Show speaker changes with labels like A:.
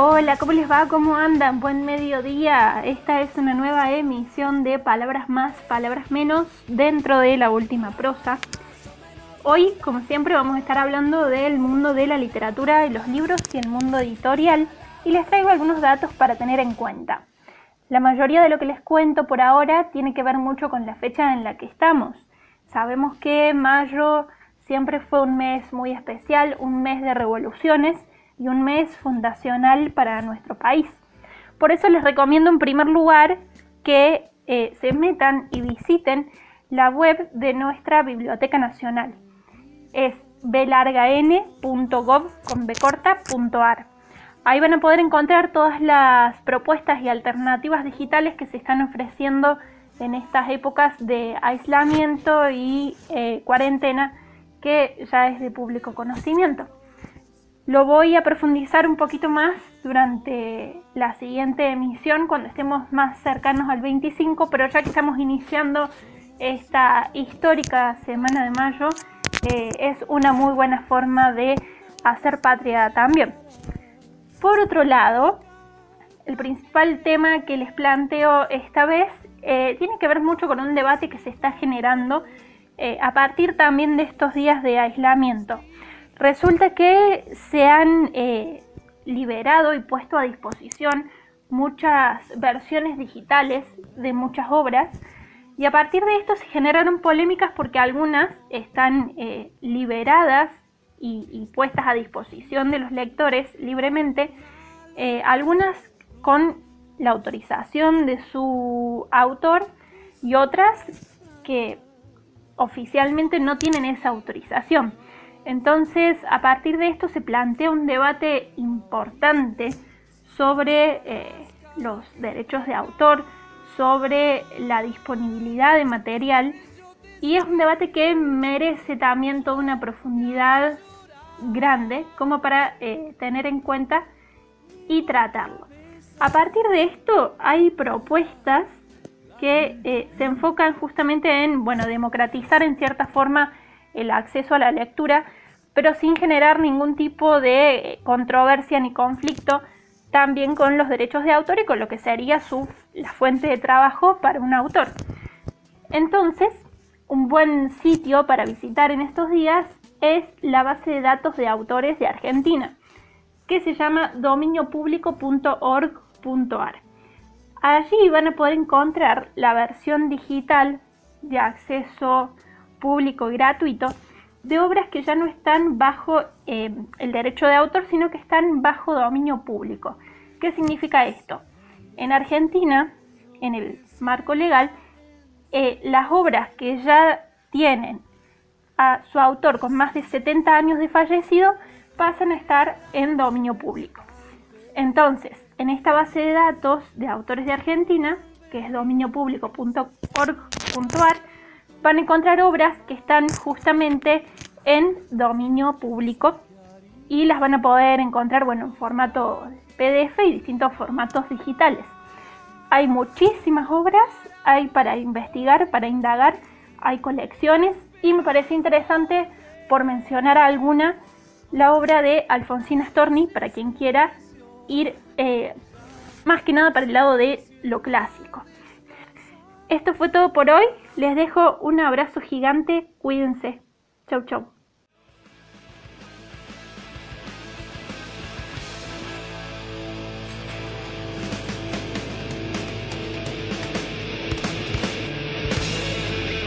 A: Hola, ¿cómo les va? ¿Cómo andan? Buen mediodía. Esta es una nueva emisión de Palabras más, Palabras menos dentro de la última prosa. Hoy, como siempre, vamos a estar hablando del mundo de la literatura y los libros y el mundo editorial y les traigo algunos datos para tener en cuenta. La mayoría de lo que les cuento por ahora tiene que ver mucho con la fecha en la que estamos. Sabemos que mayo siempre fue un mes muy especial, un mes de revoluciones y un mes fundacional para nuestro país. Por eso les recomiendo en primer lugar que eh, se metan y visiten la web de nuestra Biblioteca Nacional. Es belargan.gov.ar. Ahí van a poder encontrar todas las propuestas y alternativas digitales que se están ofreciendo en estas épocas de aislamiento y eh, cuarentena que ya es de público conocimiento. Lo voy a profundizar un poquito más durante la siguiente emisión cuando estemos más cercanos al 25, pero ya que estamos iniciando esta histórica semana de mayo, eh, es una muy buena forma de hacer patria también. Por otro lado, el principal tema que les planteo esta vez eh, tiene que ver mucho con un debate que se está generando eh, a partir también de estos días de aislamiento. Resulta que se han eh, liberado y puesto a disposición muchas versiones digitales de muchas obras y a partir de esto se generaron polémicas porque algunas están eh, liberadas y, puestas a disposición de los lectores libremente, eh, algunas con la autorización de su autor y otras que oficialmente no tienen esa autorización. Entonces, a partir de esto se plantea un debate importante sobre eh, los derechos de autor, sobre la disponibilidad de material y es un debate que merece también toda una profundidad grande como para eh, tener en cuenta y tratarlo. A partir de esto hay propuestas que eh, se enfocan justamente en, bueno, democratizar en cierta forma el acceso a la lectura, pero sin generar ningún tipo de controversia ni conflicto también con los derechos de autor y con lo que sería su, la fuente de trabajo para un autor. Entonces, un buen sitio para visitar en estos días es la base de datos de autores de Argentina, que se llama dominiopublico.org.ar. Allí van a poder encontrar la versión digital de acceso público y gratuito de obras que ya no están bajo eh, el derecho de autor, sino que están bajo dominio público. ¿Qué significa esto? En Argentina, en el marco legal, eh, las obras que ya tienen a su autor con más de 70 años de fallecido pasan a estar en dominio público. Entonces, en esta base de datos de autores de Argentina, que es dominiopublico.org.ar, van a encontrar obras que están justamente en dominio público y las van a poder encontrar bueno, en formato PDF y distintos formatos digitales. Hay muchísimas obras, hay para investigar, para indagar, hay colecciones y me parece interesante, por mencionar alguna, la obra de Alfonsina Storni, para quien quiera ir eh, más que nada para el lado de lo clásico. Esto fue todo por hoy. Les dejo un abrazo gigante. Cuídense. Chau, chau.